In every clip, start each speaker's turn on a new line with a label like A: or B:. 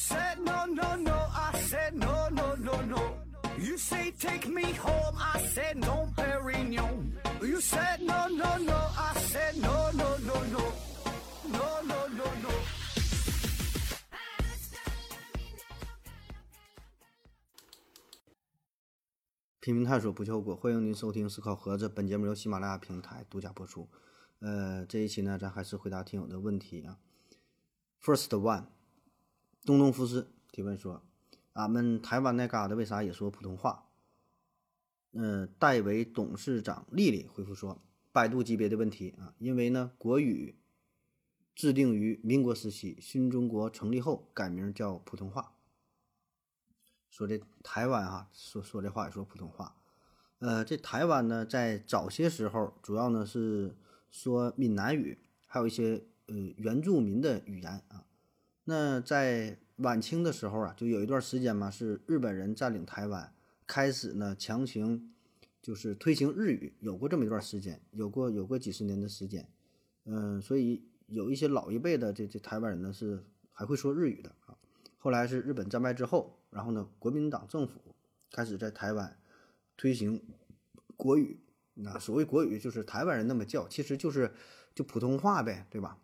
A: said no, no, no. I said no, no, no, no. You say take me home. I said no, Perignon. You said no, no, no. I said no, no, no, no. No, no, no, no.
B: 拼命探索不计后果，欢迎您收听思考盒子。本节目由喜马拉雅平台独家播出。呃，这一期呢，咱还是回答听友的问题啊。First one，东东福斯提问说：“俺们台湾那嘎达为啥也说普通话？”嗯、代为董事长丽丽回复说：“百度级别的问题啊，因为呢，国语制定于民国时期，新中国成立后改名叫普通话。”说这台湾啊、说说这话也说普通话。呃，这台湾呢，在早些时候主要呢是说闽南语，还有一些呃原住民的语言啊。那在晚清的时候啊，就有一段时间嘛，是日本人占领台湾，开始呢强行就是推行日语，有过这么一段时间，有过有过几十年的时间。嗯、所以有一些老一辈的这这台湾人呢是还会说日语的啊。后来是日本战败之后，然后呢，国民党政府开始在台湾推行国语。那所谓国语，就是台湾人那么叫，其实就是就普通话呗，对吧？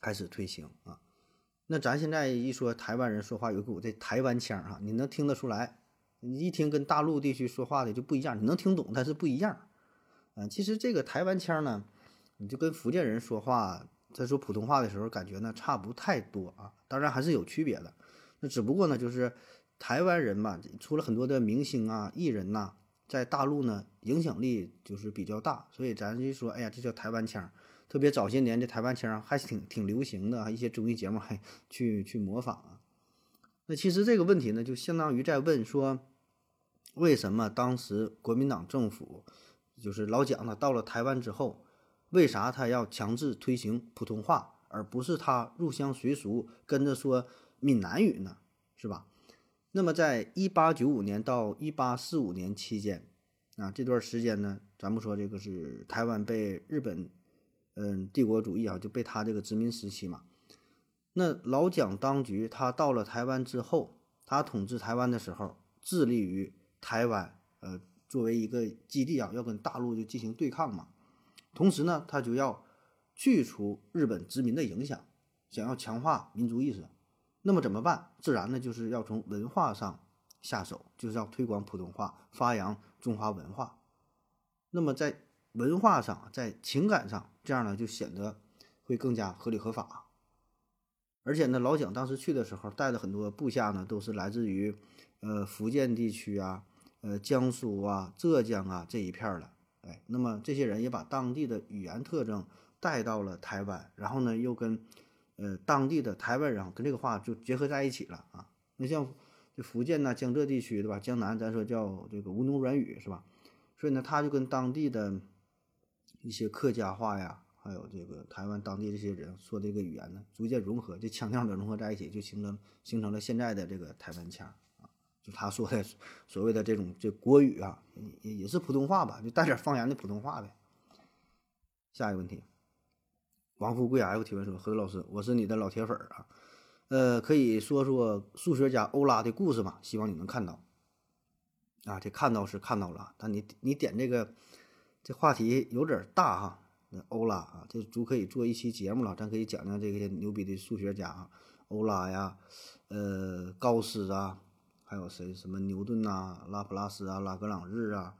B: 开始推行啊。那咱现在一说台湾人说话有股这台湾腔哈、你能听得出来？你一听跟大陆地区说话的就不一样，你能听懂，但是不一样。啊，其实这个台湾腔呢，你就跟福建人说话，在说普通话的时候，感觉呢差不太多啊。当然还是有区别的。那只不过呢，就是台湾人嘛，出了很多的明星啊、艺人呐、在大陆呢影响力就是比较大，所以咱就说，哎呀，这叫台湾腔。特别早些年这台湾腔还挺挺流行的，一些综艺节目还去去模仿啊。那其实这个问题呢，就相当于在问说，为什么当时国民党政府就是老蒋呢，到了台湾之后，为啥他要强制推行普通话，而不是他入乡随俗跟着说闽南语呢？是吧？那么在一八九五年到一八四五年期间，啊这段时间呢，咱不说这个是台湾被日本，嗯，帝国主义啊，就被他这个殖民时期嘛。那老蒋当局他到了台湾之后，他统治台湾的时候，致力于台湾，呃，作为一个基地啊，要跟大陆就进行对抗嘛。同时呢，他就要去除日本殖民的影响，想要强化民族意识。那么怎么办？自然呢，就是要从文化上下手，就是要推广普通话，发扬中华文化。那么在文化上，在情感上，这样呢就显得会更加合理合法。而且呢，老蒋当时去的时候带的很多部下呢，都是来自于呃福建地区啊、呃江苏啊、浙江啊这一片儿的。哎，那么这些人也把当地的语言特征带到了台湾，然后呢又跟呃当地的台湾人跟这个话就结合在一起了啊。那像这福建呐、江浙地区对吧？江南咱说叫这个吴侬软语是吧？所以呢，他就跟当地的一些客家话呀，还有这个台湾当地这些人说这个语言呢，逐渐融合，这腔调呢融合在一起，就形成形成了现在的这个台湾腔啊，就他说的所谓的这种这国语啊，也也是普通话吧，就带点方言的普通话呗。下一个问题，王富贵 F 提问说：何老师，我是你的老铁粉啊，呃，可以说说数学家欧拉的故事吗？希望你能看到。啊，这看到是看到了，但你你点这个这话题有点大哈。那欧拉啊，这足可以做一期节目了，咱可以讲讲这些牛逼的数学家啊，欧拉呀，呃，高斯啊，还有谁什么牛顿呐、拉普拉斯啊、拉格朗日啊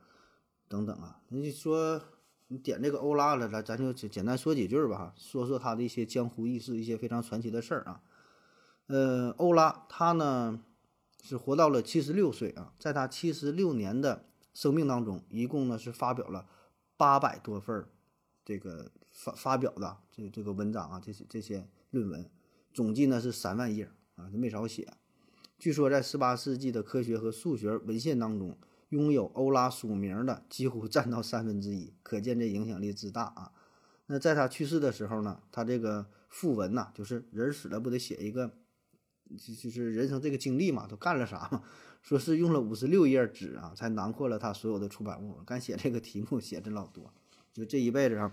B: 等等啊。那就说你点这个欧拉了，咱咱就简简单说几句吧，说说他的一些江湖轶事，一些非常传奇的事儿啊。呃，欧拉他呢。是活到了七十六岁啊，在他七十六年的生命当中，一共呢是发表了八百多份儿这个发发表的这这个文章啊，这些这些论文，总计呢是三万页啊，没少写。据说在十八世纪的科学和数学文献当中，拥有欧拉署名的几乎占到三分之一，可见这影响力之大啊。那在他去世的时候呢，他这个讣文呐、就是人死了不得写一个。就就是人生这个经历嘛，都干了啥嘛？说是用了五十六页纸啊，才囊括了他所有的出版物。敢写这个题目写真老多，就这一辈子啊，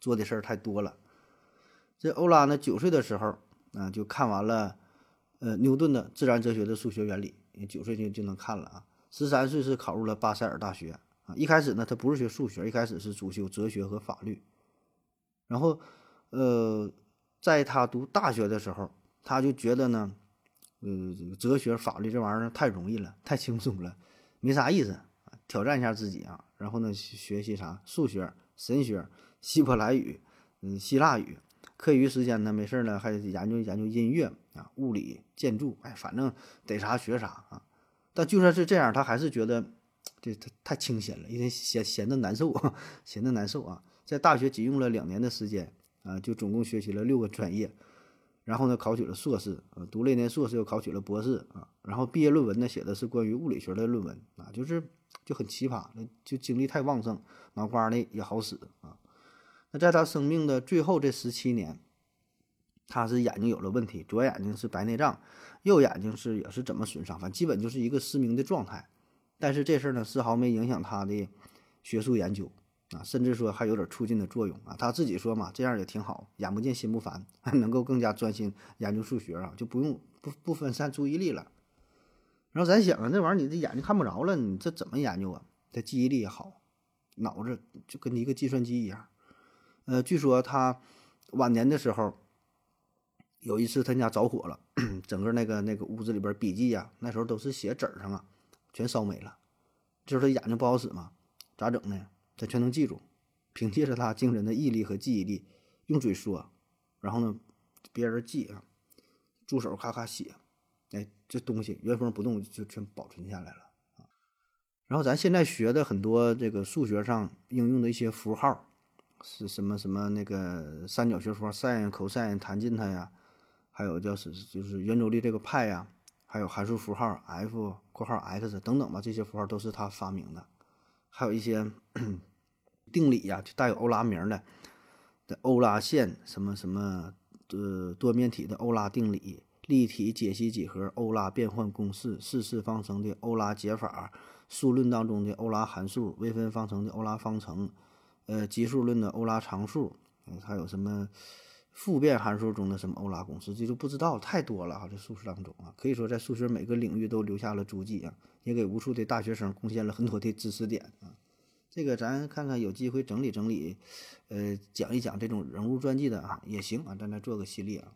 B: 做的事儿太多了。这欧拉呢，九岁的时候啊，就看完了呃，牛顿的《自然哲学的数学原理》，九岁就就能看了啊。十三岁是考入了巴塞尔大学啊。一开始呢，他不是学数学，一开始是主修哲学和法律。然后，呃，在他读大学的时候，他就觉得呢，呃，哲学、法律这玩意儿太容易了，太轻松了，没啥意思，挑战一下自己啊。然后呢，学习啥数学、神学、希伯来语、嗯，希腊语。课余时间呢，没事儿呢，还研究研究音乐啊、物理、建筑，哎，反正逮啥学啥啊。但就算是这样，他还是觉得这他太清闲了，因为闲闲的难受，闲的难受啊。在大学仅用了两年的时间啊，就总共学习了六个专业，然后呢，考取了硕士啊，读了一年硕士，又考取了博士啊。然后毕业论文呢，写的是关于物理学的论文啊，就是就很奇葩，就精力太旺盛，脑瓜呢也好使啊。那在他生命的最后这十七年，他是眼睛有了问题，左眼睛是白内障，右眼睛是也是怎么损伤，反正基本就是一个失明的状态。但是这事儿呢，丝毫没影响他的学术研究啊，甚至说还有点促进的作用啊。他自己说嘛，这样也挺好，眼不见心不烦，能够更加专心研究数学啊，就不用不不分散注意力了。然后咱想啊，这玩意儿你这眼睛看不着了，你这怎么研究啊？他记忆力也好，脑子就跟一个计算机一样。呃，据说他晚年的时候，有一次他家着火了，整个那个那个屋子里边笔记呀，那时候都是写纸上啊，全烧没了。就是他眼睛不好使嘛，咋整呢？他全能记住，凭借着他惊人的毅力和记忆力，用嘴说，然后呢，别人记啊，助手咔咔写，哎，这东西原封不动就全保存下来了啊。然后咱现在学的很多这个数学上应用的一些符号。是什么什么那个三角学说，sin、cos、弹进它呀，还有叫是就是圆周率这个派呀，还有函数符号 f（ 括号 x） 等等吧，这些符号都是他发明的。还有一些 定理呀，就带有欧拉名的的欧拉线，什么什么呃多面体的欧拉定理，立体解析几何欧拉变换公式，四次方程的欧拉解法，数论当中的欧拉函数，微分方程的欧拉方程。呃，奇数论的欧拉常数，还有什么复变函数中的什么欧拉公式，这就不知道太多了哈。这数学当中啊，可以说在数学每个领域都留下了足迹啊，也给无数的大学生贡献了很多的知识点啊。这个咱看看有机会整理整理，呃，讲一讲这种人物传记的啊也行啊，咱再做个系列啊。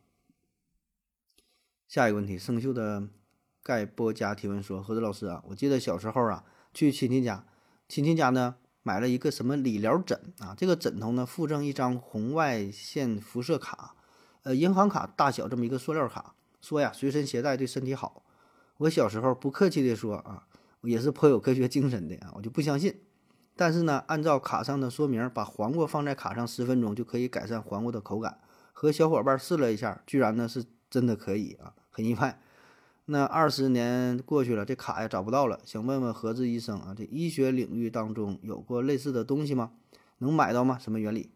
B: 下一个问题，生锈的盖波加提问说：何子老师啊，我记得小时候啊，去亲戚家，亲戚家呢。买了一个什么理疗枕啊？这个枕头呢，附赠一张红外线辐射卡，呃，银行卡大小这么一个塑料卡，说呀，随身携带对身体好。我小时候不客气地说啊，也是颇有科学精神的啊，我就不相信。但是呢，按照卡上的说明，把黄瓜放在卡上十分钟就可以改善黄瓜的口感。和小伙伴试了一下，居然呢是真的可以啊，很意外。那二十年过去了，这卡呀找不到了，想问问何志医生啊，这医学领域当中有过类似的东西吗？能买到吗？什么原理？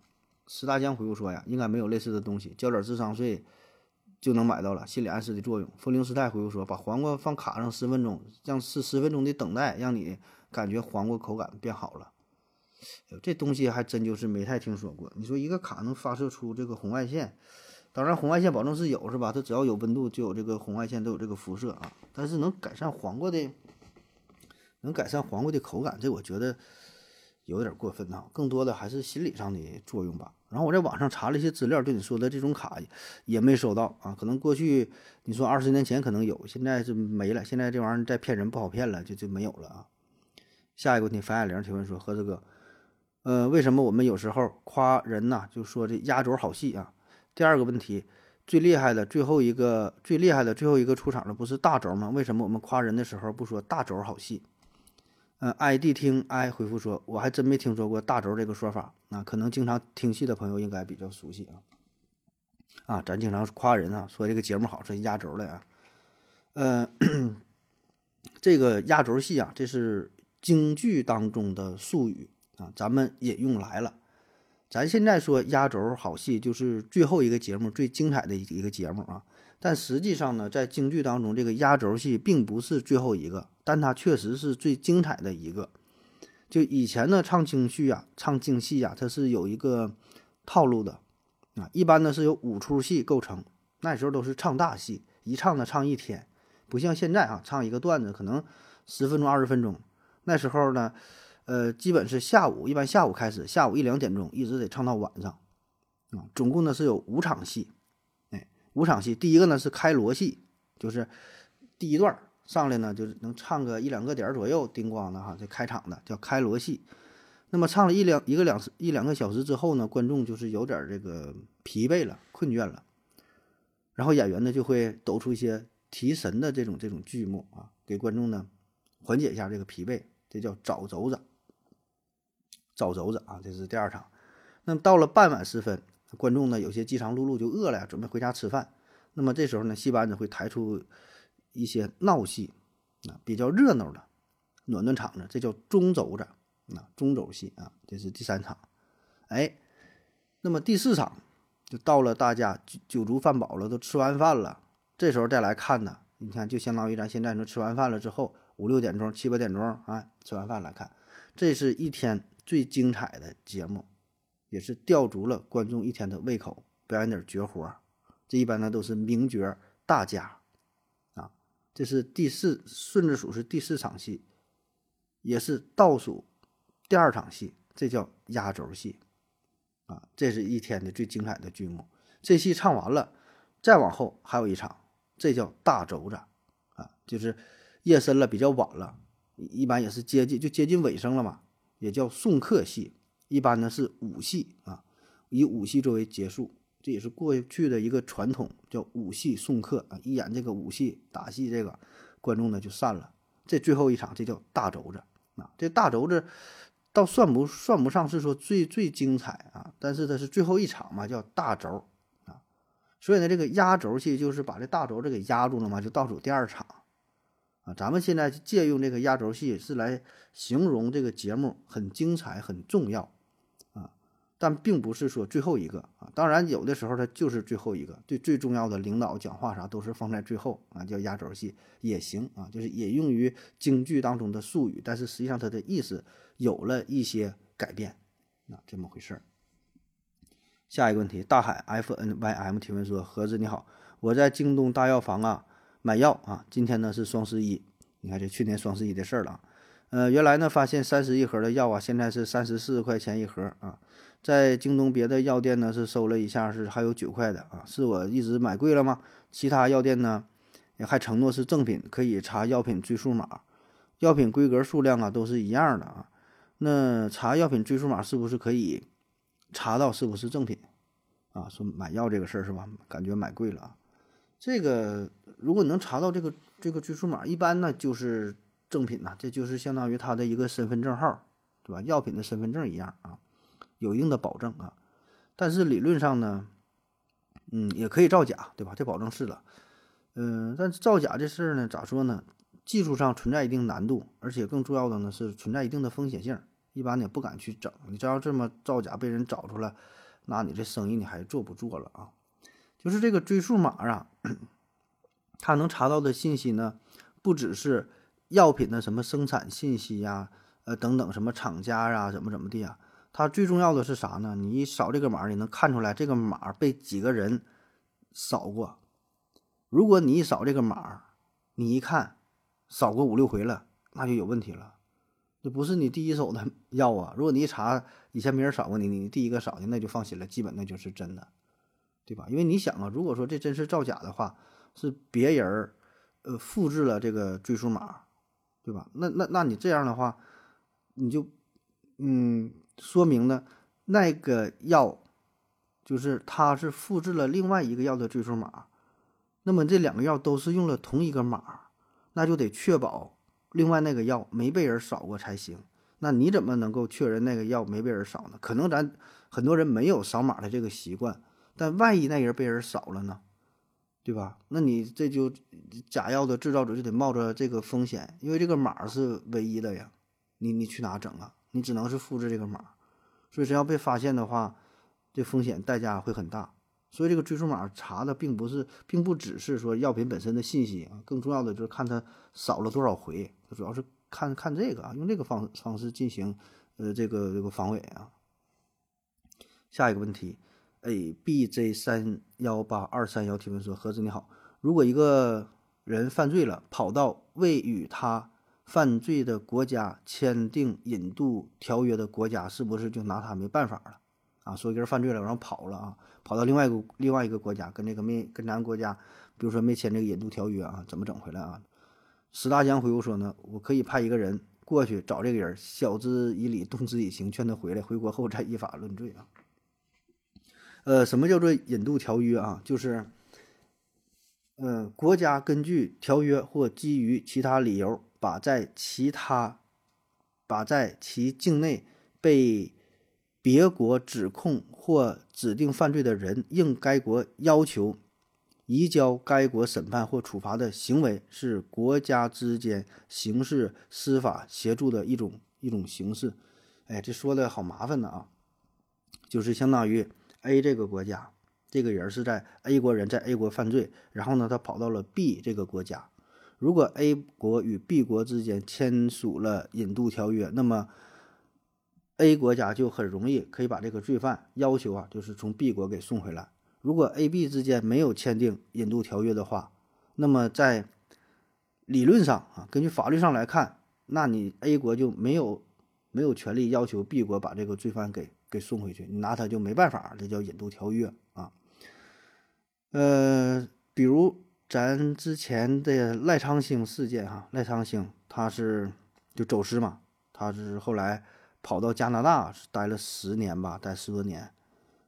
B: 石大江回复说呀，应该没有类似的东西，交点智商税就能买到了，心理暗示的作用。风铃师太回复说，把黄瓜放卡上十分钟，让是十分钟的等待，让你感觉黄瓜口感变好了。这东西还真就是没太听说过。你说一个卡能发射出这个红外线？当然，红外线保证是有，是吧？它只要有温度，就有这个红外线，都有这个辐射啊。但是能改善黄瓜的，能改善黄瓜的口感，这我觉得有点过分啊。更多的还是心理上的作用吧。然后我在网上查了一些资料，对你说的这种卡也没收到啊。可能过去你说二十年前可能有，现在是没了。现在这玩意儿再骗人不好骗了，就就没有了啊。下一个问题，樊爱玲提问说：何子哥，呃，为什么我们有时候夸人呐，就说这压轴好戏啊？第二个问题，最厉害的最后一个最厉害的最后一个出场的不是大轴吗？为什么我们夸人的时候不说大轴好戏？嗯，ID 听 I 回复说，我还真没听说过大轴这个说法啊，可能经常听戏的朋友应该比较熟悉啊。啊，咱经常夸人啊，说这个节目好，说压轴的啊。呃，这个压轴戏啊，这是京剧当中的术语啊，咱们引用来了。咱现在说压轴好戏，就是最后一个节目最精彩的一个节目啊。但实际上呢，在京剧当中，这个压轴戏并不是最后一个，但它确实是最精彩的一个。就以前呢，唱京剧啊，唱京戏啊，它是有一个套路的啊。一般呢是由五出戏构成，那时候都是唱大戏，一唱呢唱一天，不像现在啊，唱一个段子可能十分钟、二十分钟。那时候呢，呃，基本是下午，一般下午开始，下午一两点钟一直得唱到晚上，啊，总共呢是有五场戏，哎，五场戏，第一个呢是开锣戏，就是第一段上来呢就是能唱个一两个点左右，叮咣的哈，这开场的叫开锣戏。那么唱了一两一个两一两个小时之后呢，观众就是有点这个疲惫了、困倦了，然后演员呢就会抖出一些提神的这种这种剧目啊，给观众呢缓解一下这个疲惫，这叫早轴子。早轴子啊，这是第二场。那么到了傍晚时分，观众呢有些饥肠辘辘就饿了，准备回家吃饭。那么这时候呢，戏班子会抬出一些闹戏啊，比较热闹的暖暖场子，这叫中轴子。啊中轴戏啊，这是第三场，哎，那么第四场就到了，大家酒酒足饭饱了，都吃完饭了，这时候再来看呢，你看就相当于咱现在说吃完饭了之后五六点钟、七八点钟啊，吃完饭来看，这是一天最精彩的节目，也是吊足了观众一天的胃口，表演点绝活，这一般呢都是名角大家啊，这是第四顺着数是第四场戏，也是倒数。第二场戏，这叫压轴戏，啊，这是一天的最精彩的剧目。这戏唱完了，再往后还有一场，这叫大轴子，啊，就是夜深了，比较晚了，一般也是接近就接近尾声了嘛，也叫送客戏。一般呢是武戏啊，以武戏作为结束，这也是过去的一个传统，叫武戏送客啊。一演这个武戏打戏，这个观众呢就散了。这最后一场，这叫大轴子啊，这大轴子。倒算不算不上是说最最精彩啊，但是它是最后一场嘛，叫大轴啊，所以呢，这个压轴戏就是把这大轴子给压住了嘛，就倒数第二场啊。咱们现在借用这个压轴戏是来形容这个节目很精彩、很重要。啊但并不是说最后一个啊，当然有的时候它就是最后一个，对最重要的领导讲话啥都是放在最后啊，叫压轴戏也行啊，就是也用于京剧当中的术语，但是实际上它的意思有了一些改变，啊，这么回事儿。下一个问题，大海 F N Y M 提问说：盒子你好，我在京东大药房啊买药啊，今天呢是双十一，你看这去年双十一的事儿了，呃，原来呢发现三十一盒的药啊，现在是三十四块钱一盒啊。在京东别的药店呢是收了一下，是还有九块的啊，是我一直买贵了吗？其他药店呢也还承诺是正品，可以查药品追溯码，药品规格数量啊都是一样的啊。那查药品追溯码是不是可以查到是不是正品啊？说买药这个事儿是吧？感觉买贵了啊。这个如果你能查到这个这个追溯码，一般呢就是正品呐，这就是相当于他的一个身份证号，对吧？药品的身份证一样啊。有一定的保证啊，但是理论上呢，嗯，也可以造假，对吧？这保证是了，嗯，但是造假这事儿呢，咋说呢？技术上存在一定难度，而且更重要的呢是存在一定的风险性，一般呢不敢去整。你只要这么造假被人找出来，那你这生意你还做不做了啊？就是这个追溯码啊，他能查到的信息呢，不只是药品的什么生产信息呀，呃等等什么厂家呀，怎么怎么地啊。它最重要的是啥呢？你一扫这个码，你能看出来这个码被几个人扫过。如果你一扫这个码，你一看扫过五六回了，那就有问题了，这不是你第一手的 药啊。如果你一查以前没人扫过你，你第一个扫的，那就放心了，基本那就是真的，对吧？因为你想啊，如果说这真是造假的话，是别人呃复制了这个追溯码，对吧？那那那你这样的话，你就嗯。说明呢，那个药就是他是复制了另外一个药的追溯码，那么这两个药都是用了同一个码，那就得确保另外那个药没被人扫过才行。那你怎么能够确认那个药没被人扫呢？可能咱很多人没有扫码的这个习惯，但万一那人被人扫了呢，对吧？那你这就假药的制造者就得冒着这个风险，因为这个码是唯一的呀，你你去哪整啊？你只能是复制这个码，所以只要被发现的话，这风险代价会很大。所以这个追溯码查的并不是，并不只是说药品本身的信息啊，更重要的就是看它扫了多少回，它主要是看看这个啊，用这个方方式进行呃这个这个防伪啊。下一个问题，A B J 三幺八二三幺提问说：何子你好，如果一个人犯罪了，跑到未与他犯罪的国家签订引渡条约的国家，是不是就拿他没办法了？啊，说一个人犯罪了，然后跑了啊，跑到另外一个另外一个国家，跟这个没跟咱国家，比如说没签这个引渡条约啊，怎么整回来啊？石大江回复说呢，我可以派一个人过去找这个人，晓之以理，动之以情，劝他回来，回国后再依法论罪啊。呃，什么叫做引渡条约啊？就是，呃，国家根据条约或基于其他理由，把在其他，把在其境内被别国指控或指定犯罪的人，应该国要求移交该国审判或处罚的行为，是国家之间刑事司法协助的一种一种形式。哎，这说的好麻烦的啊，就是相当于。A 这个国家，这个人是在 A 国人在 A 国犯罪，然后呢，他跑到了 B 这个国家。如果 A 国与 B 国之间签署了引渡条约，那么 A 国家就很容易可以把这个罪犯要求啊，就是从 B 国给送回来。如果 A、B 之间没有签订引渡条约的话，那么在理论上啊，根据法律上来看，那你 A 国就没有没有权利要求 B 国把这个罪犯给。给送回去，你拿他就没办法，这叫引渡条约啊。呃，比如咱之前的赖昌星事件哈，赖昌星他是就走失嘛，他是后来跑到加拿大待了十年吧，待十多年，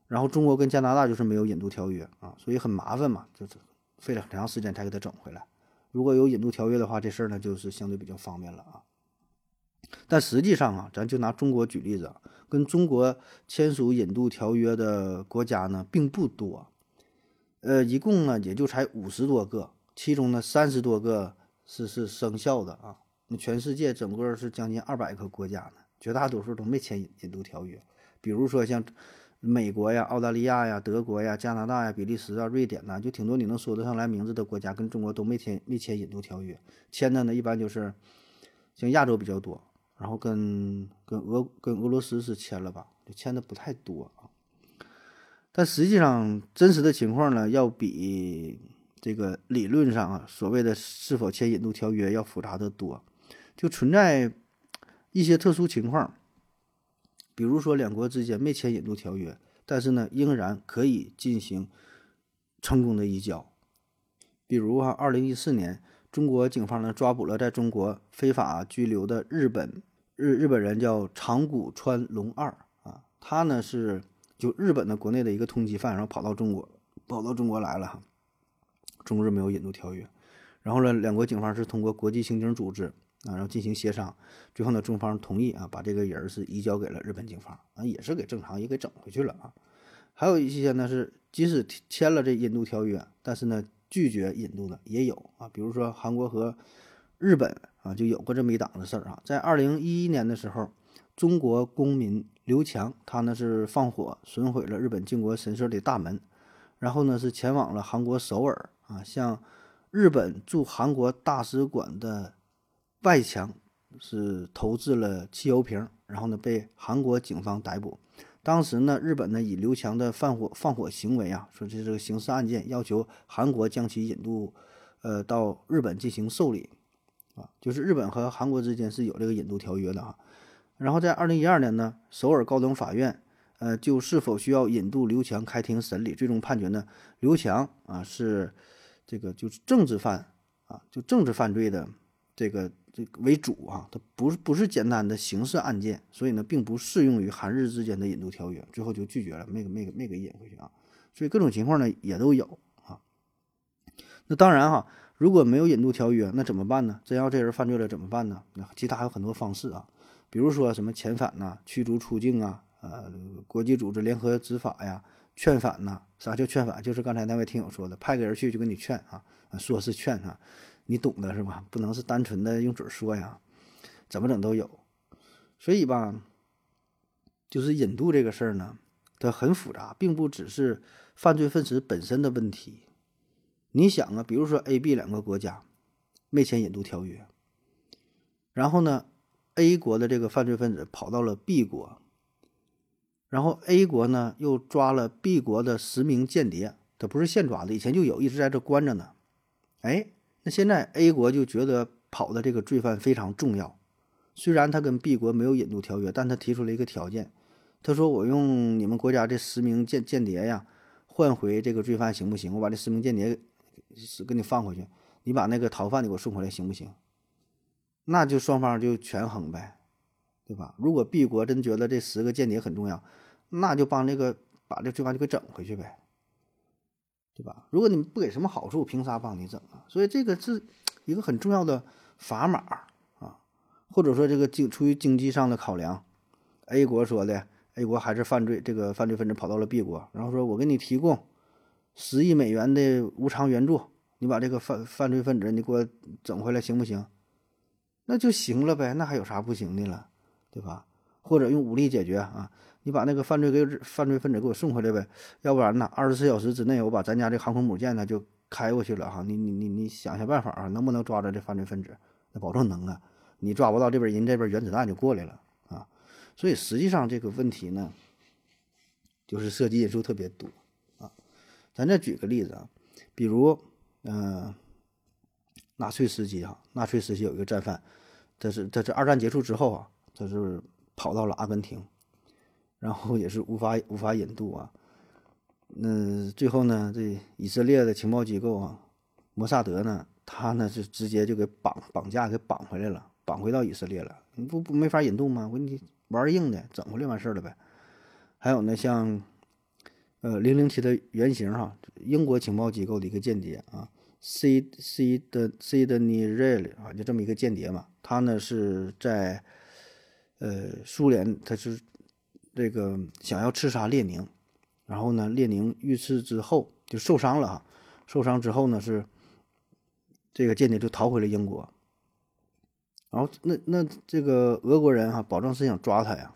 B: 然后中国跟加拿大就是没有引渡条约啊，所以很麻烦嘛，就是费了很长时间才给他整回来。如果有引渡条约的话，这事儿呢就是相对比较方便了啊。但实际上啊，咱就拿中国举例子。跟中国签署引渡条约的国家呢，并不多，呃，一共呢也就才五十多个，其中呢三十多个是是生效的啊。那全世界整个是将近二百个国家呢，绝大多数都没签引引渡条约。比如说像美国呀、澳大利亚呀、德国呀、加拿大呀、比利时啊、瑞典呐，就挺多你能说得上来名字的国家，跟中国都没签没签引渡条约。签的呢，一般就是像亚洲比较多。然后跟跟俄跟俄罗斯是签了吧，就签的不太多啊。但实际上真实的情况呢，要比这个理论上啊所谓的是否签引渡条约要复杂的多。就存在一些特殊情况，比如说两国之间没签引渡条约，但是呢仍然可以进行成功的移交。比如哈，二零一四年中国警方呢抓捕了在中国非法拘留的日本。日日本人叫长谷川龙二啊，他呢是就日本的国内的一个通缉犯，然后跑到中国，跑到中国来了。中日没有引渡条约，然后呢，两国警方是通过国际刑警组织啊，然后进行协商，最后呢，中方同意啊，把这个人是移交给了日本警方啊，也是给正常也给整回去了啊。还有一些呢是即使签了这引渡条约，但是呢拒绝引渡的也有啊，比如说韩国和日本。啊，就有过这么一档子事儿啊，在二零一一年的时候，中国公民刘强，他呢是放火损毁了日本靖国神社的大门，然后呢是前往了韩国首尔啊，向日本驻韩国大使馆的外墙是投掷了汽油瓶，然后呢被韩国警方逮捕。当时呢，日本呢以刘强的放火放火行为啊，说这是个刑事案件，要求韩国将其引渡，呃，到日本进行受理。啊，就是日本和韩国之间是有这个引渡条约的啊。然后在二零一二年呢，首尔高等法院，呃，就是否需要引渡刘强开庭审理，最终判决呢，刘强啊是这个就是政治犯啊，就政治犯罪的这个这个为主啊，它不是不是简单的刑事案件，所以呢，并不适用于韩日之间的引渡条约，最后就拒绝了，没没没给引回去啊。所以各种情况呢也都有啊。那当然哈。如果没有引渡条约，那怎么办呢？真要这人犯罪了怎么办呢？那其他还有很多方式啊，比如说什么遣返呐、驱逐出境啊、呃，国际组织联合执法呀、劝返呐。啥叫劝返？就是刚才那位听友说的，派个人去就跟你劝啊，说是劝啊，你懂的是吧？不能是单纯的用嘴说呀，怎么整都有。所以吧，就是引渡这个事儿呢，它很复杂，并不只是犯罪分子本身的问题。你想啊，比如说 A、B 两个国家没签引渡条约，然后呢，A 国的这个犯罪分子跑到了 B 国，然后 A 国呢又抓了 B 国的十名间谍，他不是现抓的，以前就有，一直在这关着呢。哎，那现在 A 国就觉得跑的这个罪犯非常重要，虽然他跟 B 国没有引渡条约，但他提出了一个条件，他说我用你们国家这十名间间谍呀换回这个罪犯行不行？我把这十名间谍是给你放回去，你把那个逃犯你给我送回来行不行？那就双方就权衡呗，对吧？如果 B 国真觉得这十个间谍很重要，那就帮这个把这罪犯就给整回去呗，对吧？如果你不给什么好处，凭啥帮你整啊？所以这个是一个很重要的砝码啊，或者说这个经出于经济上的考量，A 国说的，A 国还是犯罪，这个犯罪分子跑到了 B 国，然后说我给你提供十亿美元的无偿援助，你把这个犯犯罪分子你给我整回来行不行？那就行了呗，那还有啥不行的了，对吧？或者用武力解决啊？你把那个犯罪给犯罪分子给我送回来呗，要不然呢，二十四小时之内我把咱家这航空母舰呢就开过去了哈。你你你你想想办法啊，能不能抓着这犯罪分子？那保证能啊。你抓不到这边人这边原子弹就过来了啊。所以实际上这个问题呢，就是涉及因素特别多。咱再举个例子啊，比如嗯。纳粹时期啊，纳粹时期有一个战犯，这是这是二战结束之后啊，他是跑到了阿根廷，然后也是无法无法引渡啊。那最后呢，这以色列的情报机构啊，摩萨德呢，他呢是直接就给绑绑架给绑回来了，绑回到以色列了。你不不没法引渡吗？我你玩硬的，整回来完事儿了呗。还有呢，像呃零零七的原型哈，英国情报机构的一个间谍啊。C C 的 C 的尼瑞里啊，就这么一个间谍嘛，他呢是在呃苏联，他是这个想要刺杀列宁，然后呢列宁遇刺之后就受伤了哈，受伤之后呢是这个间谍就逃回了英国，然后那那这个俄国人哈保证是想抓他呀，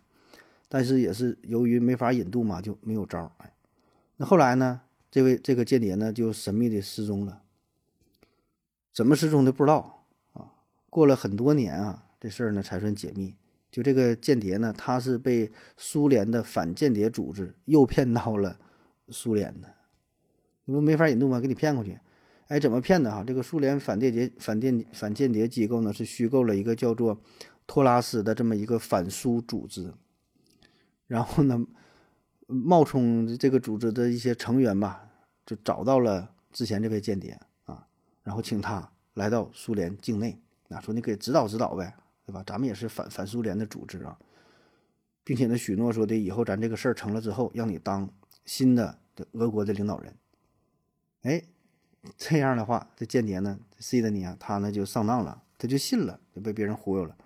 B: 但是也是由于没法引渡嘛就没有招哎，那后来呢这位这个间谍呢就神秘的失踪了。怎么失踪的不知道啊？过了很多年啊，这事儿呢才算解密。就这个间谍呢，他是被苏联的反间谍组织诱骗到了苏联的。你不没法引渡吗？给你骗过去。哎，怎么骗的哈？这个苏联反间谍反间反间谍机构呢，是虚构了一个叫做托拉斯的这么一个反苏组织，然后呢，冒充这个组织的一些成员吧，就找到了之前这位间谍啊。然后请他来到苏联境内，啊，说你给指导指导呗，对吧？咱们也是反反苏联的组织啊，并且呢许诺说的以后咱这个事儿成了之后，让你当新的的俄国的领导人。哎，这样的话，这间谍呢，C 的你啊，他呢就上当了，他就信了，就被别人忽悠了，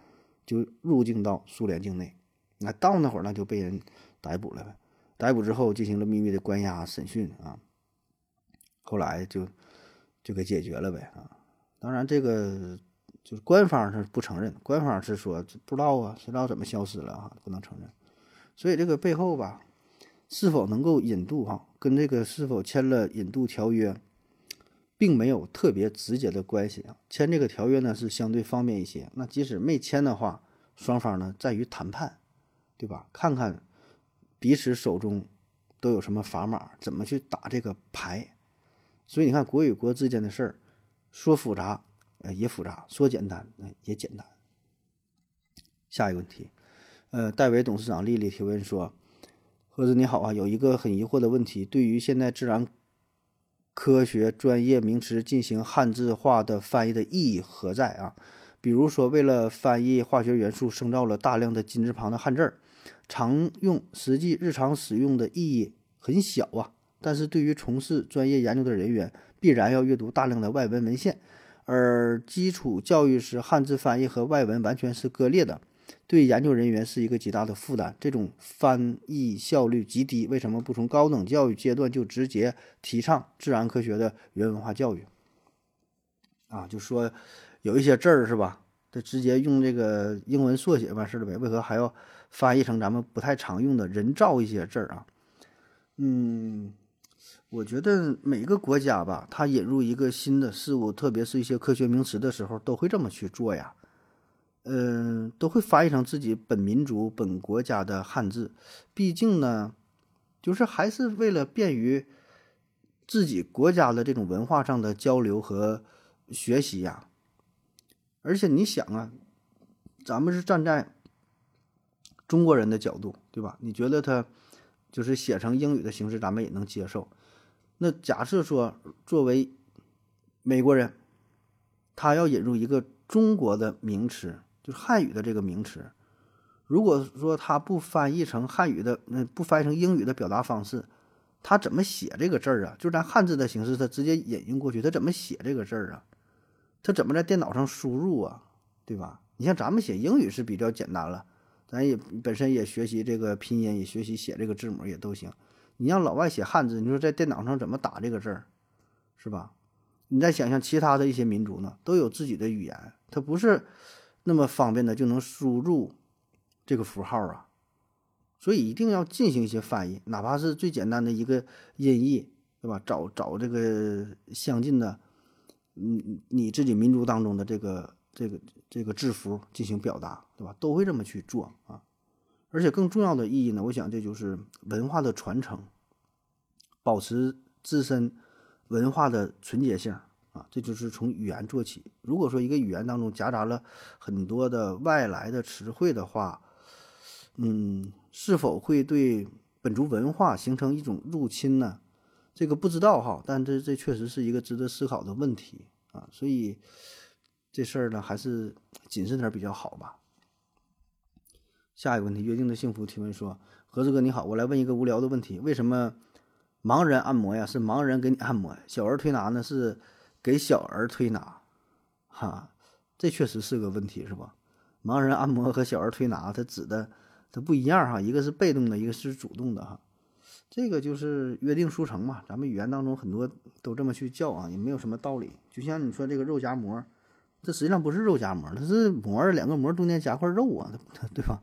B: 就入境到苏联境内。那到那会儿呢，就被人逮捕了呗。逮捕之后进行了秘密的关押审讯啊，后来就。就给解决了呗啊！当然，这个就是官方是不承认，官方是说不知道啊，谁知道怎么消失了啊？不能承认。所以这个背后吧，是否能够引渡哈，跟这个是否签了引渡条约，并没有特别直接的关系啊。签这个条约呢是相对方便一些，那即使没签的话，双方呢在于谈判，对吧？看看彼此手中都有什么砝码，怎么去打这个牌。所以你看，国与国之间的事儿，说复杂，呃，也复杂；说简单，呃，也简单。下一个问题，呃，戴维董事长丽丽提问说：“何子你好啊，有一个很疑惑的问题，对于现在自然科学专业名词进行汉字化的翻译的意义何在啊？比如说，为了翻译化学元素，生造了大量的金字旁的汉字儿，常用，实际日常使用的意义很小啊。”但是对于从事专业研究的人员，必然要阅读大量的外文文献，而基础教育时汉字翻译和外文完全是割裂的，对研究人员是一个极大的负担。这种翻译效率极低。为什么不从高等教育阶段就直接提倡自然科学的原文化教育？啊，就说有一些字儿是吧？这直接用这个英文缩写完事儿了呗？为何还要翻译成咱们不太常用的人造一些字儿啊？嗯。我觉得每个国家吧，它引入一个新的事物，特别是一些科学名词的时候，都会这么去做呀。嗯，都会翻译成自己本民族、本国家的汉字。毕竟呢，就是还是为了便于自己国家的这种文化上的交流和学习呀。而且你想啊，咱们是站在中国人的角度，对吧？你觉得他就是写成英语的形式，咱们也能接受。那假设说，作为美国人，他要引入一个中国的名词，就是汉语的这个名词，如果说他不翻译成汉语的，那不翻译成英语的表达方式，他怎么写这个字儿啊？就是咱汉字的形式，他直接引用过去，他怎么写这个字儿啊？他怎么在电脑上输入啊？对吧？你像咱们写英语是比较简单了，咱也本身也学习这个拼音，也学习写这个字母也都行。你让老外写汉字，你说在电脑上怎么打这个字儿，是吧？你再想想其他的一些民族呢，都有自己的语言，它不是那么方便的就能输入这个符号啊。所以一定要进行一些翻译，哪怕是最简单的一个音译，对吧？找找这个相近的。你你自己民族当中的这个这个这个字符进行表达，对吧？都会这么去做啊。而且更重要的意义呢，我想这就是文化的传承，保持自身文化的纯洁性啊。这就是从语言做起。如果说一个语言当中夹杂了很多的外来的词汇的话，嗯，是否会对本族文化形成一种入侵呢？这个不知道哈，但这这确实是一个值得思考的问题啊，所以这事儿呢还是谨慎点比较好吧。下一个问题，约定的幸福提问说：何子哥你好，我来问一个无聊的问题，为什么盲人按摩呀是盲人给你按摩，小儿推拿呢是给小儿推拿？哈，这确实是个问题是吧？盲人按摩和小儿推拿它指的它不一样哈，一个是被动的，一个是主动的哈。这个就是约定俗成嘛，咱们语言当中很多都这么去叫啊，也没有什么道理。就像你说这个肉夹馍，这实际上不是肉夹馍，它是馍两个馍中间夹块肉啊，对吧？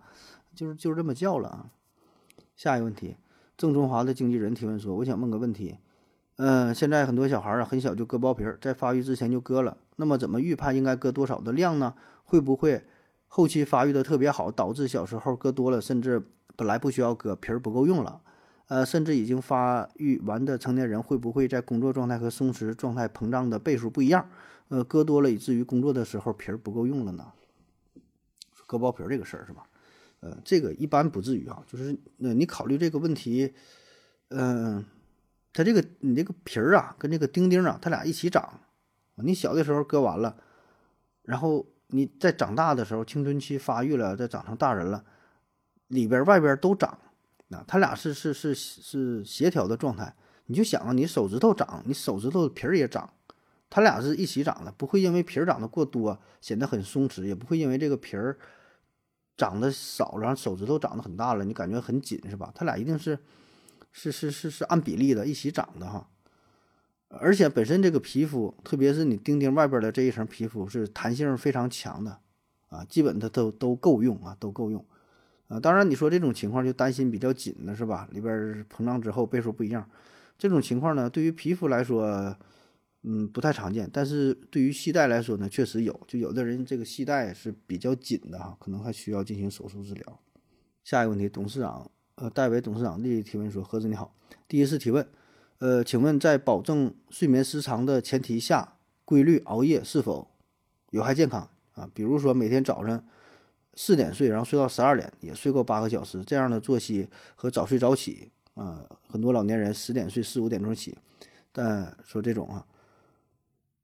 B: 就是就是这么叫了啊。下一个问题，郑中华的经纪人提问说：“我想问个问题，嗯，现在很多小孩啊很小就割包皮儿，在发育之前就割了，那么怎么预判应该割多少的量呢？会不会后期发育的特别好，导致小时候割多了，甚至本来不需要割皮儿不够用了？”呃，甚至已经发育完的成年人会不会在工作状态和松弛状态膨胀的倍数不一样？呃，割多了以至于工作的时候皮儿不够用了呢？割包皮儿这个事儿是吧？呃，这个一般不至于啊，就是那你考虑这个问题，嗯，它这个你这个皮儿啊跟这个钉钉啊，它俩一起长，你小的时候割完了，然后你在长大的时候，青春期发育了，再长成大人了，里边外边都长。那它俩是是是是协调的状态，你就想啊，你手指头长，你手指头皮儿也长，它俩是一起长的，不会因为皮儿长得过多显得很松弛，也不会因为这个皮儿长得少，然后手指头长得很大了，你感觉很紧，是吧？它俩一定是是是是是按比例的一起长的哈，而且本身这个皮肤，特别是你钉钉外边的这一层皮肤是弹性非常强的啊，基本它都都够用啊，都够用。啊，当然你说这种情况就担心比较紧了，是吧？里边膨胀之后倍数不一样，这种情况呢，对于皮肤来说，嗯，不太常见。但是对于系带来说呢，确实有，就有的人这个系带是比较紧的哈，可能还需要进行手术治疗。下一个问题，董事长，呃，代为董事长的提问说：何子你好，第一次提问，呃，请问在保证睡眠时长的前提下，规律熬夜是否有害健康啊？比如说每天早上。四点睡，然后睡到十二点，也睡够八个小时，这样的作息和早睡早起啊，很多老年人十点睡，四五点钟起，但说这种啊，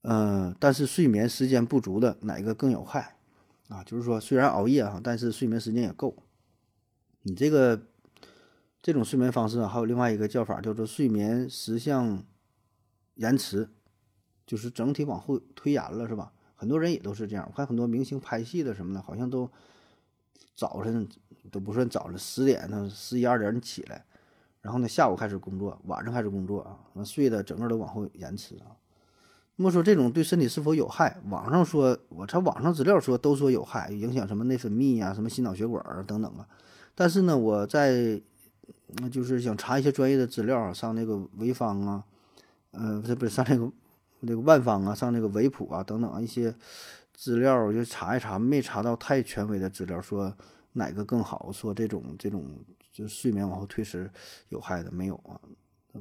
B: 嗯，但是睡眠时间不足的哪个更有害啊？就是说虽然熬夜哈，但是睡眠时间也够。你这个这种睡眠方式啊，还有另外一个叫法叫做睡眠时相延迟，就是整体往后推延了，是吧？很多人也都是这样，我看很多明星拍戏的什么的，好像都。早晨都不算早了，十点呢，十一二点起来，然后呢，下午开始工作，晚上开始工作啊，那睡的整个都往后延迟啊。那么说这种对身体是否有害？网上说，我查网上资料说都说有害，影响什么内分泌呀，什么心脑血管啊等等啊。但是呢，我在那就是想查一些专业的资料，上那个潍坊啊，呃，不是不是上那个那个万方啊，上那个维普啊等等啊一些。资料我就查一查，没查到太权威的资料，说哪个更好，说这种这种就睡眠往后推迟有害的没有啊？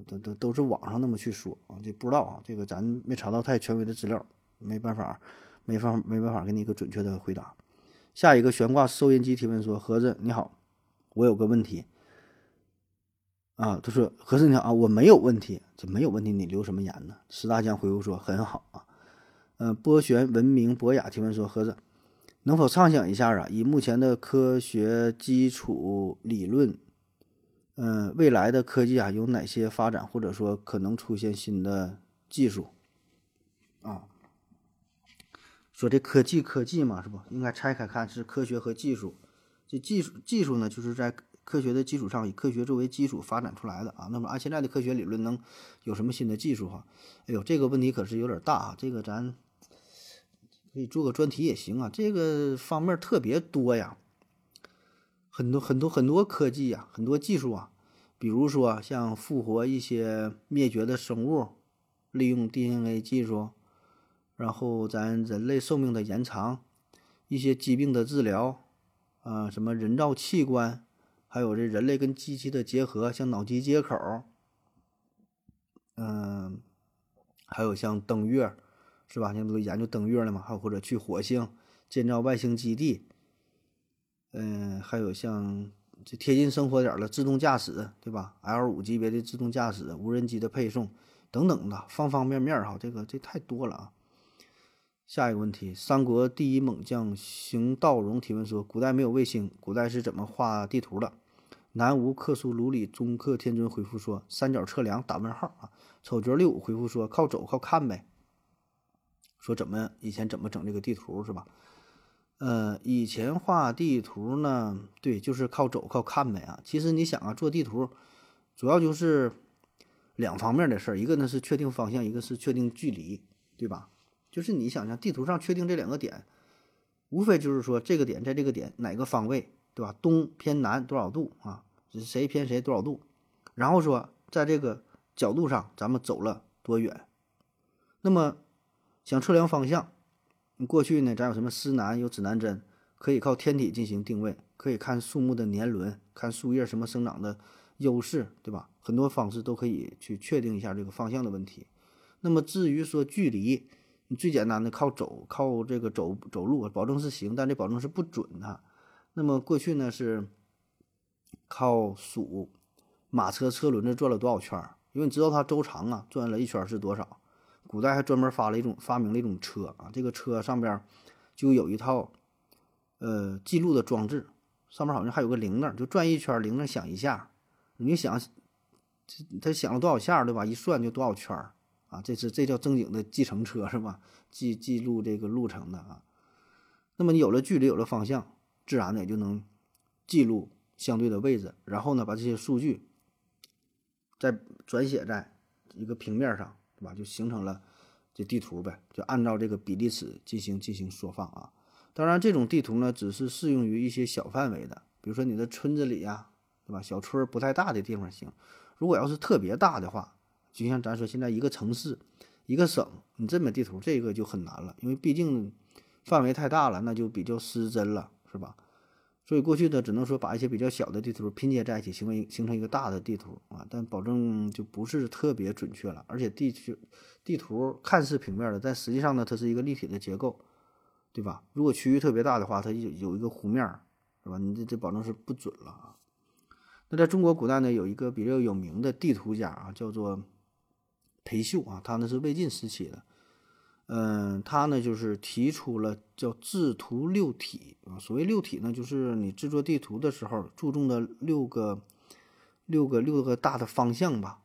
B: 都都都是网上那么去说啊，这不知道啊，这个咱没查到太权威的资料，没办法，没法没办法给你一个准确的回答。下一个悬挂收音机提问说：“盒子你好，我有个问题。”啊，他说：“盒子你好啊，我没有问题，这没有问题，你留什么言呢？”石大江回复说：“很好啊。”呃，波旋文明博雅提问说：“盒子，能否畅想一下啊？以目前的科学基础理论，嗯，未来的科技啊有哪些发展，或者说可能出现新的技术？”啊。说这科技科技嘛，是不应该拆开看是科学和技术。这技术技术呢，就是在科学的基础上以科学作为基础发展出来的啊。那么按现在的科学理论，能有什么新的技术哈？哎呦，这个问题可是有点大啊。这个咱可以做个专题也行啊。这个方面特别多呀，很多很多很多科技呀，很多技术啊。比如说像复活一些灭绝的生物，利用 DNA 技术。然后咱人类寿命的延长，一些疾病的治疗，啊，什么人造器官，还有这人类跟机器的结合，像脑机接口，嗯，还有像登月，是吧？现在不都研究登月了吗？还有或者去火星建造外星基地，嗯，还有像这贴近生活点的自动驾驶，对吧？L 五级别的自动驾驶，无人机的配送等等的，方方面面哈，这个这太多了啊。下一个问题，三国第一猛将邢道荣提问说：古代没有卫星，古代是怎么画地图的？南无克苏鲁里中克天尊回复说：三角测量打问号啊。丑角六回复说：靠走靠看呗。说怎么以前怎么整这个地图是吧？呃，以前画地图呢，对，就是靠走靠看呗啊。其实你想啊，做地图主要就是两方面的事儿，一个呢是确定方向，一个是确定距离，对吧？就是你想想，地图上确定这两个点，无非就是说这个点在这个点哪个方位，对吧？东偏南多少度啊？谁偏谁多少度？然后说在这个角度上咱们走了多远？那么想测量方向，过去呢，咱有什么司南有指南针，可以靠天体进行定位，可以看树木的年轮，看树叶什么生长的优势，对吧？很多方式都可以去确定一下这个方向的问题。那么至于说距离，你最简单的靠走，靠这个走走路，保证是行，但这保证是不准的。那么过去呢是靠数马车车轮子转了多少圈儿，因为你知道它周长啊，转了一圈是多少。古代还专门发了一种发明了一种车啊，这个车上边就有一套呃记录的装置，上面好像还有个铃铛，就转一圈铃铛响一下，你想它响了多少下对吧？一算就多少圈。啊，这是这叫正经的计程车是吧？记记录这个路程的啊。那么你有了距离，有了方向，自然的也就能记录相对的位置，然后呢，把这些数据再转写在一个平面上，对吧？就形成了这地图呗，就按照这个比例尺进行进行缩放啊。当然，这种地图呢，只是适用于一些小范围的，比如说你的村子里呀，对吧？小村不太大的地方行。如果要是特别大的话，就像咱说，现在一个城市、一个省，你这么地图，这个就很难了，因为毕竟范围太大了，那就比较失真了，是吧？所以过去的只能说把一些比较小的地图拼接在一起，形成形成一个大的地图啊，但保证就不是特别准确了。而且地区地图看似平面的，但实际上呢，它是一个立体的结构，对吧？如果区域特别大的话，它有有一个弧面，是吧？你这这保证是不准了啊。那在中国古代呢，有一个比较有名的地图家啊，叫做。裴秀啊，他呢是魏晋时期的，嗯，他呢就是提出了叫制图六体啊。所谓六体呢，就是你制作地图的时候注重的六个、六个、六个大的方向吧。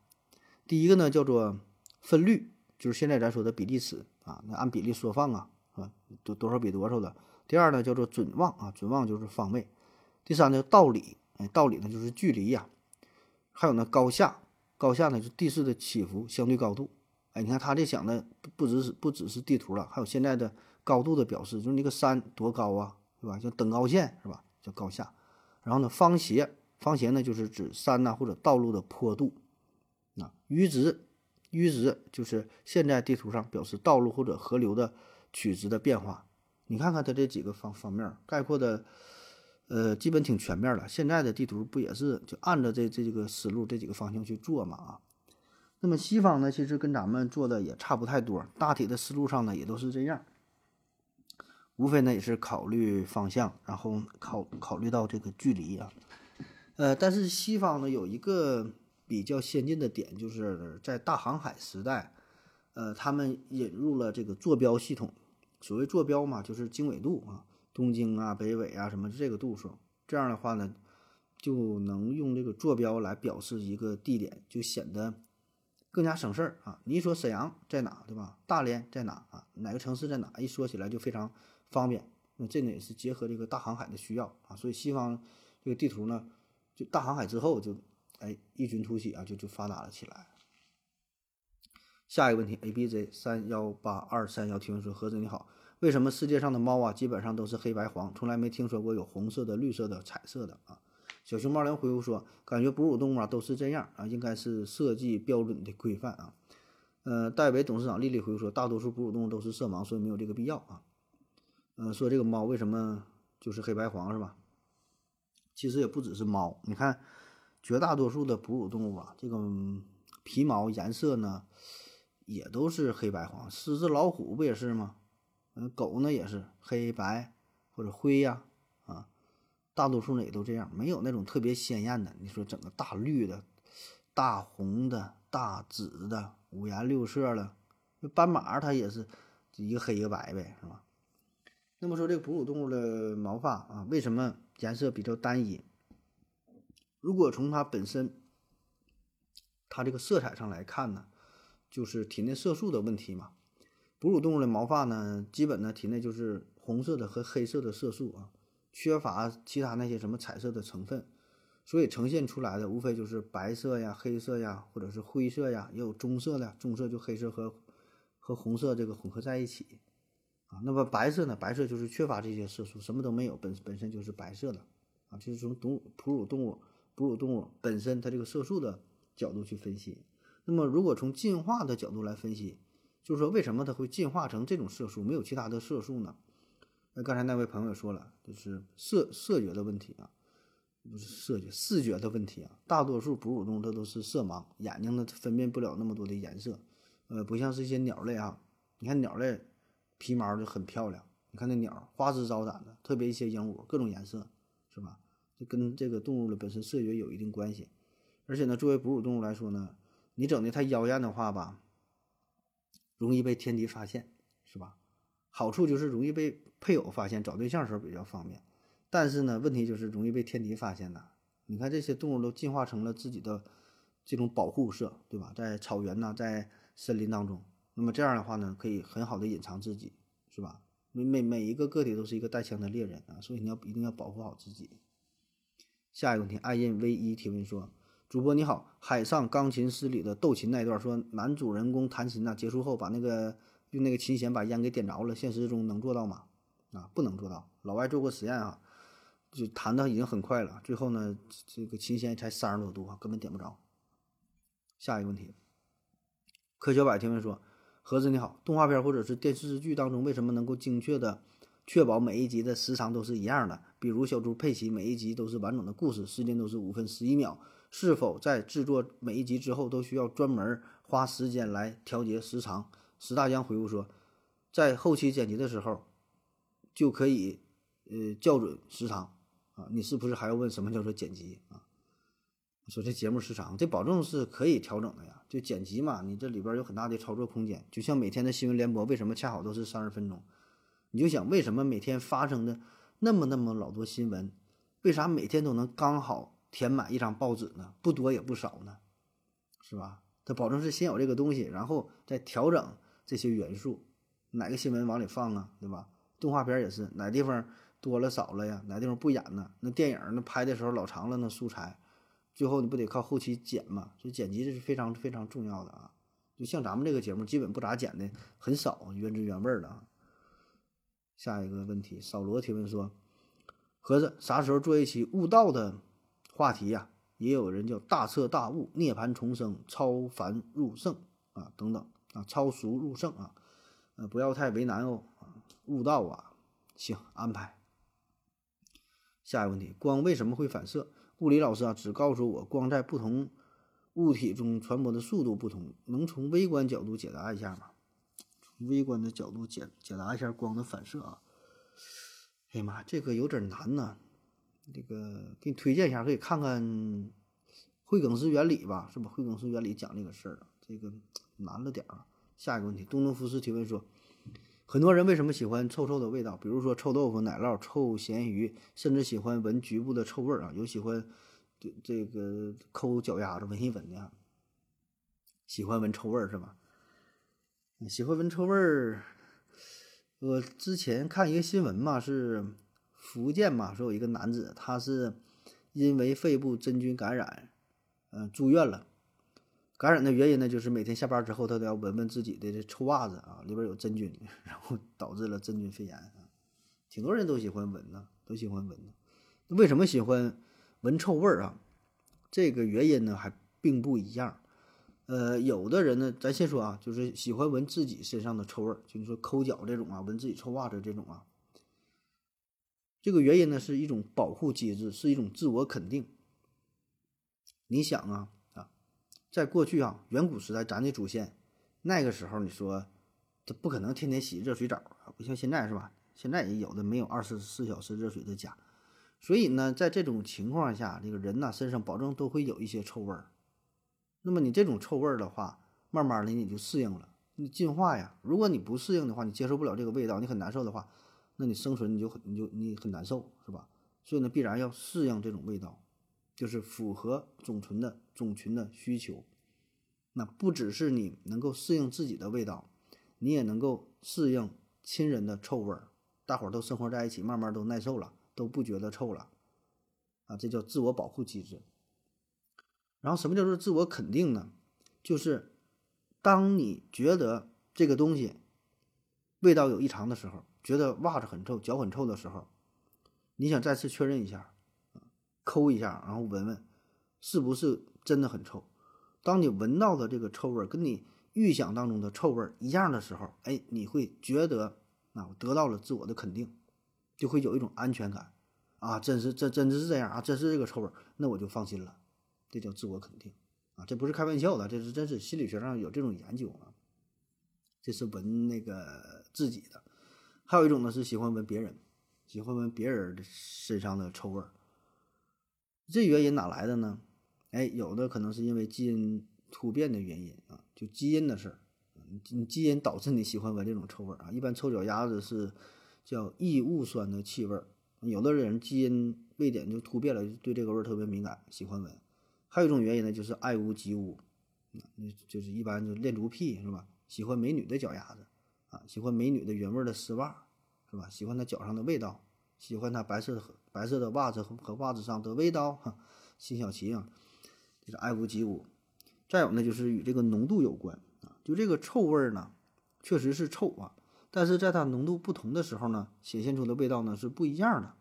B: 第一个呢叫做分率，就是现在咱说的比例尺啊，那按比例缩放啊，啊，多多少比多少的。第二呢叫做准望啊，准望就是方位。第三呢道理，哎，道理呢就是距离呀。还有呢高下。高下呢，就地势的起伏、相对高度。哎，你看他这想的不只是不只是地图了，还有现在的高度的表示，就是那个山多高啊，对吧？叫等高线是吧？叫高下。然后呢，方斜，方斜呢就是指山呐或者道路的坡度。那余直，余直就是现在地图上表示道路或者河流的曲直的变化。你看看它这几个方方面概括的。呃，基本挺全面了。现在的地图不也是就按照这这几个思路、这几个方向去做嘛？啊，那么西方呢，其实跟咱们做的也差不太多，大体的思路上呢也都是这样，无非呢也是考虑方向，然后考考虑到这个距离啊，呃，但是西方呢有一个比较先进的点，就是在大航海时代，呃，他们引入了这个坐标系统。所谓坐标嘛，就是经纬度啊，东经啊、北纬啊什么这个度数。这样的话呢，就能用这个坐标来表示一个地点，就显得更加省事儿啊。你一说沈阳在哪，对吧？大连在哪啊？哪个城市在哪？一说起来就非常方便。那这呢也是结合这个大航海的需要啊。所以西方这个地图呢，就大航海之后就哎异军突起啊，就就发达了起来。下一个问题，A B Z 三幺八二三幺提问说：何子你好，为什么世界上的猫啊基本上都是黑白黄，从来没听说过有红色的、绿色的、彩色的啊？小熊猫粮回复说：感觉哺乳动物啊都是这样啊，应该是设计标准的规范啊。呃，戴维董事长丽丽回复说：大多数哺乳动物都是色盲，所以没有这个必要啊。呃，说这个猫为什么就是黑白黄是吧？其实也不只是猫，你看绝大多数的哺乳动物啊，这个皮毛颜色呢。也都是黑白黄，狮子、老虎不也是吗？嗯，狗呢也是黑白或者灰呀，大多数呢也都这样，没有那种特别鲜艳的。你说整个大绿的、大红的、大紫的，五颜六色的，斑马它也是一个黑一个白呗，是吧？那么说这个哺乳动物的毛发啊，为什么颜色比较单一？如果从它本身，它这个色彩上来看呢？就是体内色素的问题嘛，哺乳动物的毛发呢，基本呢体内就是红色的和黑色的色素啊，缺乏其他那些什么彩色的成分，所以呈现出来的无非就是白色呀、黑色呀，或者是灰色呀，也有棕色的，棕色就黑色和和红色这个混合在一起啊。那么白色呢，白色就是缺乏这些色素，什么都没有，本本身就是白色的啊。就是从动哺乳动物哺乳动物本身它这个色素的角度去分析。那么，如果从进化的角度来分析，就是说为什么它会进化成这种色素，没有其他的色素呢？那刚才那位朋友说了，就是色色觉的问题啊，不是色觉，视觉的问题啊。大多数哺乳动物它都是色盲，眼睛呢分辨不了那么多的颜色，呃，不像是一些鸟类啊。你看鸟类皮毛就很漂亮，你看那鸟花枝招展的，特别一些鹦鹉，各种颜色，是吧？这跟这个动物的本身色觉有一定关系。而且呢，作为哺乳动物来说呢。你整的太妖艳的话吧，容易被天敌发现，好处就是容易被配偶发现，找对象时候比较方便。但是呢，问题就是容易被天敌发现呐。你看这些动物都进化成了自己的这种保护色，对吧？在草原呐，在森林当中，那么这样的话呢，可以很好的隐藏自己，是吧？每每每一个个体都是一个带枪的猎人啊，所以你要一定要保护好自己。下一个问题，爱印 V 一提问说。主播你好，《海上钢琴师》里的斗琴那段说，男主人公弹琴呐，结束后把那个用那个琴弦把烟给点着了，现实中能做到吗？啊，不能做到。老外做过实验啊，就弹的已经很快了，最后呢，这个琴弦才三十多度啊，根本点不着。下一个问题，柯小柏提问说，盒子你好，动画片或者是电视剧当中为什么能够精确的确保每一集的时长都是一样的？比如小猪佩奇每一集都是完整的故事，时间都是五分十一秒。是否在制作每一集之后都需要专门花时间来调节时长？石大江回复说，在后期剪辑的时候就可以呃校准时长啊。你是不是还要问什么叫做剪辑啊？说这节目时长，这保证是可以调整的呀。就剪辑嘛，你这里边有很大的操作空间。就像每天的新闻联播，为什么恰好都是三十分钟？你就想为什么每天发生的那么那么老多新闻，为啥每天都能刚好？填满一张报纸呢，不多也不少呢，是吧？它保证是先有这个东西，然后再调整这些元素，哪个新闻往里放啊，对吧？动画片也是，哪地方多了少了呀？哪地方不演呢？那电影那拍的时候老长了，那素材，最后你不得靠后期剪嘛？所以剪辑这是非常非常重要的啊！就像咱们这个节目，基本不咋剪的，很少原汁原味的啊。下一个问题，扫罗提问说：盒子啥时候做一期悟道的？话题呀，也有人叫大彻大悟、涅槃重生、超凡入圣啊，等等啊，超俗入圣啊，呃，不要太为难哦，悟道啊，行，安排。下一个问题，光为什么会反射？物理老师啊，只告诉我光在不同物体中传播的速度不同，能从微观角度解答一下吗？从微观的角度解解答一下光的反射啊。哎呀妈，这个有点难呐。这个给你推荐一下，可以看看惠更斯原理吧，是吧？惠更斯原理讲这个事儿，这个难了点儿啊。下一个问题，东东福斯提问说，很多人为什么喜欢臭臭的味道？比如说臭豆腐、奶酪、臭咸鱼，甚至喜欢闻局部的臭味儿啊。有喜欢这这个抠脚丫子闻一闻的，喜欢闻臭味儿是吧？喜欢闻臭味儿。我之前看一个新闻嘛，是。福建嘛，说有一个男子，他是因为肺部真菌感染，嗯，住院了。感染的原因呢，就是每天下班之后，他都要闻闻自己的这臭袜子啊，里边有真菌，然后 导致了真菌肺炎啊。挺多人都喜欢闻呢，都喜欢闻呢。为什么喜欢闻臭味儿啊？这个原因呢，还并不一样。呃，有的人呢，咱先说啊，就是喜欢闻自己身上的臭味儿，就是说抠脚这种啊，闻自己臭袜子这种啊。这个原因呢，是一种保护机制，是一种自我肯定。你想啊，在过去啊，远古时代，咱的祖先那个时候，你说他不可能天天洗热水澡啊，不像现在是吧？现在也有的没有二十四小时热水的家，所以呢，在这种情况下，这个人呢身上保证都会有一些臭味儿。那么你这种臭味儿的话，慢慢的你就适应了，你进化呀。如果你不适应的话，你接受不了这个味道，你很难受的话。那你生存你就很你就你很难受是吧？所以呢，必然要适应这种味道，就是符合种群的种群的需求。那不只是你能够适应自己的味道，你也能够适应亲人的臭味儿。大伙儿都生活在一起，慢慢都耐受了，都不觉得臭了啊！这叫自我保护机制。然后什么叫做自我肯定呢？就是当你觉得这个东西味道有异常的时候。觉得袜子很臭，脚很臭的时候，你想再次确认一下，抠一下，然后闻闻，是不是真的很臭？当你闻到的这个臭味跟你预想当中的臭味一样的时候，哎，你会觉得啊，我得到了自我的肯定，就会有一种安全感啊，真是真真的是这样啊，真是这个臭味，那我就放心了，这叫自我肯定啊，这不是开玩笑的，这是真是心理学上有这种研究啊，这是闻那个自己的。还有一种呢，是喜欢闻别人，喜欢闻别人身上的臭味。这原因哪来的呢？哎，有的可能是因为基因突变的原因啊，就基因的事儿。你基因导致你喜欢闻这种臭味儿啊。一般臭脚丫子是叫异物酸的气味儿，有的人基因位点就突变了，对这个味儿特别敏感，喜欢闻。还有一种原因呢，就是爱屋及乌，那就是一般就恋足癖是吧？喜欢美女的脚丫子。啊，喜欢美女的原味的丝袜，是吧？喜欢她脚上的味道，喜欢她白色的白色的袜子和和袜子上的味道，哈，辛晓琪啊，就是爱屋及乌。再有呢，就是与这个浓度有关啊，就这个臭味儿呢，确实是臭啊，但是在它浓度不同的时候呢，显现出的味道呢是不一样的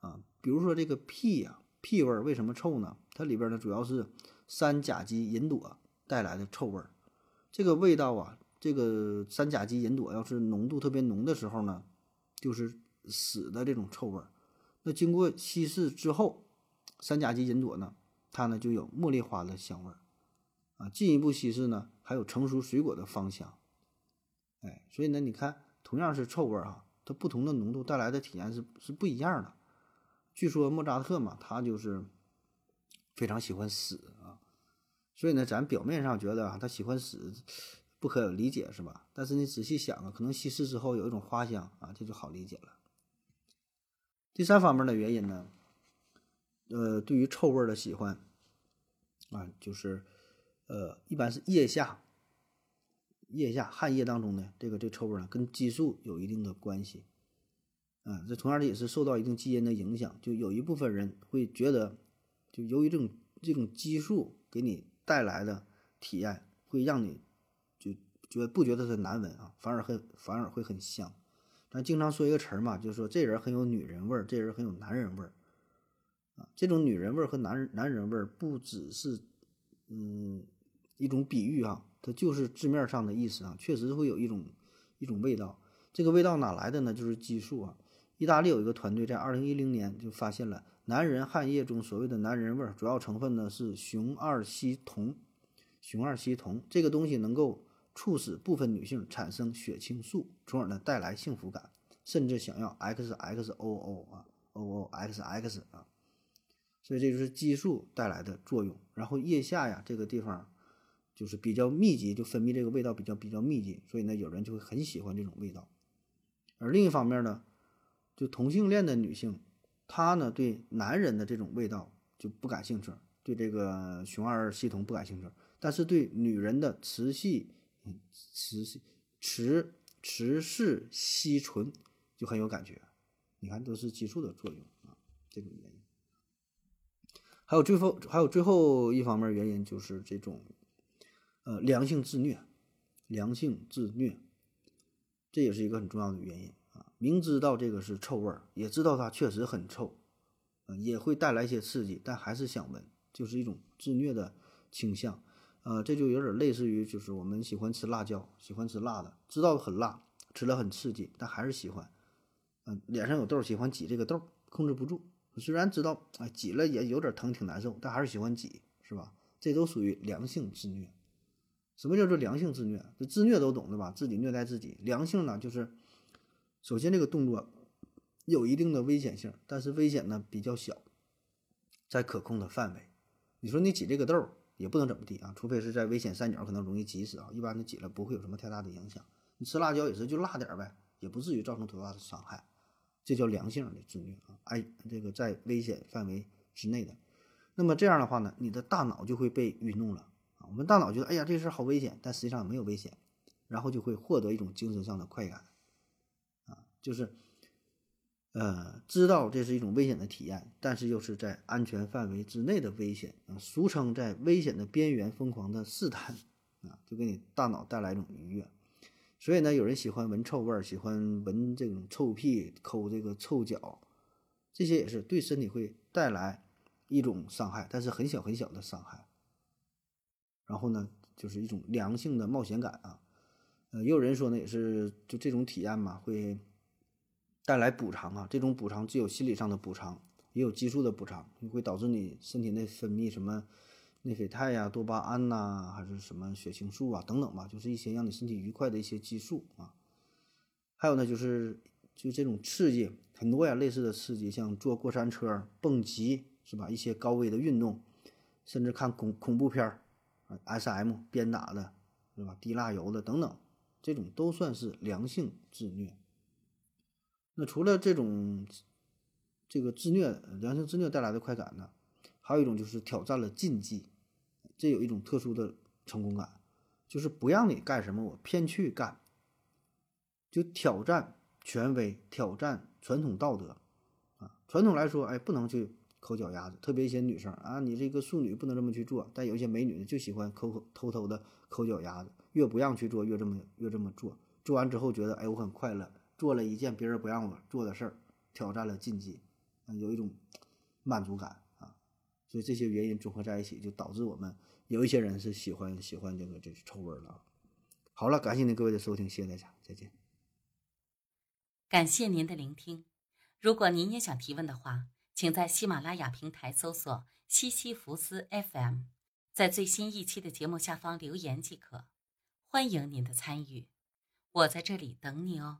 B: 啊。比如说这个屁呀，屁味儿为什么臭呢？它里边呢主要是三甲基吲哚带来的臭味儿，这个味道啊。这个三甲基吲哚要是浓度特别浓的时候呢，就是死的这种臭味儿。那经过稀释之后，三甲基吲哚呢，它呢就有茉莉花的香味儿啊。进一步稀释呢，还有成熟水果的芳香。哎，所以呢，你看，同样是臭味儿哈，它不同的浓度带来的体验是是不一样的。据说莫扎特嘛，他就是非常喜欢死啊。所以呢，咱表面上觉得啊，他喜欢死。不可理解是吧？但是你仔细想啊，可能稀释之后有一种花香啊，这就好理解了。第三方面的原因呢，呃，对于臭味的喜欢啊，就是呃，一般是腋下，腋下汗液当中的这个这臭味呢，跟激素有一定的关系。啊，这同样的也是受到一定基因的影响，就有一部分人会觉得，就由于这种这种激素给你带来的体验，会让你就。觉不觉得它难闻啊？反而很反而会很香。咱经常说一个词儿嘛，就是说这人很有女人味儿，这人很有男人味儿这种女人味儿和男人男人味儿不只是嗯一种比喻啊，它就是字面上的意思啊，确实会有一种一种味道。这个味道哪来的呢？就是激素啊。意大利有一个团队在二零一零年就发现了男人汗液中所谓的男人味儿，主要成分呢是雄二烯酮。雄二烯酮这个东西能够促使部分女性产生血清素，从而呢带来幸福感，甚至想要 XXOO 啊，OOXX 啊。所以这就是激素带来的作用。然后腋下呀这个地方就是比较密集，就分泌这个味道比较比较密集，所以呢有人就会很喜欢这种味道。而另一方面呢，就同性恋的女性，她呢对男人的这种味道就不感兴趣，对这个雄二系统不感兴趣，但是对女人的雌系，雌系雌雌氏烯醇就很有感觉。你看，都是激素的作用啊，这种原因。还有最后还有最后一方面原因就是这种，呃，良性自虐，良性自虐，这也是一个很重要的原因啊。明知道这个是臭味儿，也知道它确实很臭，呃，也会带来一些刺激，但还是想闻，就是一种自虐的倾向。呃，这就有点类似于就是我们喜欢吃辣椒，喜欢吃辣的，知道很辣，吃了很刺激，但还是喜欢。嗯，脸上有痘，喜欢挤这个痘，控制不住。虽然知道哎挤了也有点疼挺难受，但还是喜欢挤，是吧？这都属于良性自虐。什么叫做良性自虐？这自虐都懂对吧？自己虐待自己。良性呢，就是首先这个动作有一定的危险性，但是危险呢比较小，在可控的范围。你说你挤这个痘也不能怎么地啊，除非是在危险三角可能容易挤死啊，一般的挤了不会有什么太大的影响。你吃辣椒也是就辣点呗，也不至于造成多大的伤害。这叫良性的自虐啊，哎，这个在危险范围之内的，那么这样的话呢，你的大脑就会被愚弄了啊。我们大脑觉得，哎呀，这事好危险，但实际上没有危险，然后就会获得一种精神上的快感啊，就是，呃，知道这是一种危险的体验，但是又是在安全范围之内的危险啊，俗称在危险的边缘疯狂的试探啊，就给你大脑带来一种愉悦。所以呢，有人喜欢闻臭味儿，喜欢闻这种臭屁、抠这个臭脚，这些也是对身体会带来一种伤害，但是很小很小的伤害。然后呢，就是一种良性的冒险感啊。呃，也有人说呢，也是就这种体验嘛，会带来补偿啊。这种补偿既有心理上的补偿，也有激素的补偿，会导致你身体内分泌什么。内啡肽呀、多巴胺呐，还是什么血清素啊等等吧，就是一些让你身体愉快的一些激素啊。还有呢，就是就这种刺激很多呀，类似的刺激，像坐过山车、蹦极是吧？一些高危的运动，甚至看恐恐怖片儿啊，S.M. 鞭打的，是吧？滴蜡油的等等，这种都算是良性自虐。那除了这种这个自虐、良性自虐带来的快感呢，还有一种就是挑战了禁忌。这有一种特殊的成功感，就是不让你干什么，我偏去干，就挑战权威，挑战传统道德啊。传统来说，哎，不能去抠脚丫子，特别一些女生啊，你这个淑女不能这么去做。但有一些美女呢，就喜欢抠抠偷偷的抠脚丫子，越不让去做，越这么越这么做。做完之后觉得，哎，我很快乐，做了一件别人不让我做的事儿，挑战了禁忌，有一种满足感。所以这些原因综合在一起，就导致我们。有一些人是喜欢喜欢这个这臭味了。好了，感谢您各位的收听，谢谢大家，再见。
C: 感谢您的聆听。如果您也想提问的话，请在喜马拉雅平台搜索“西西弗斯 FM”，在最新一期的节目下方留言即可。欢迎您的参与，我在这里等你哦。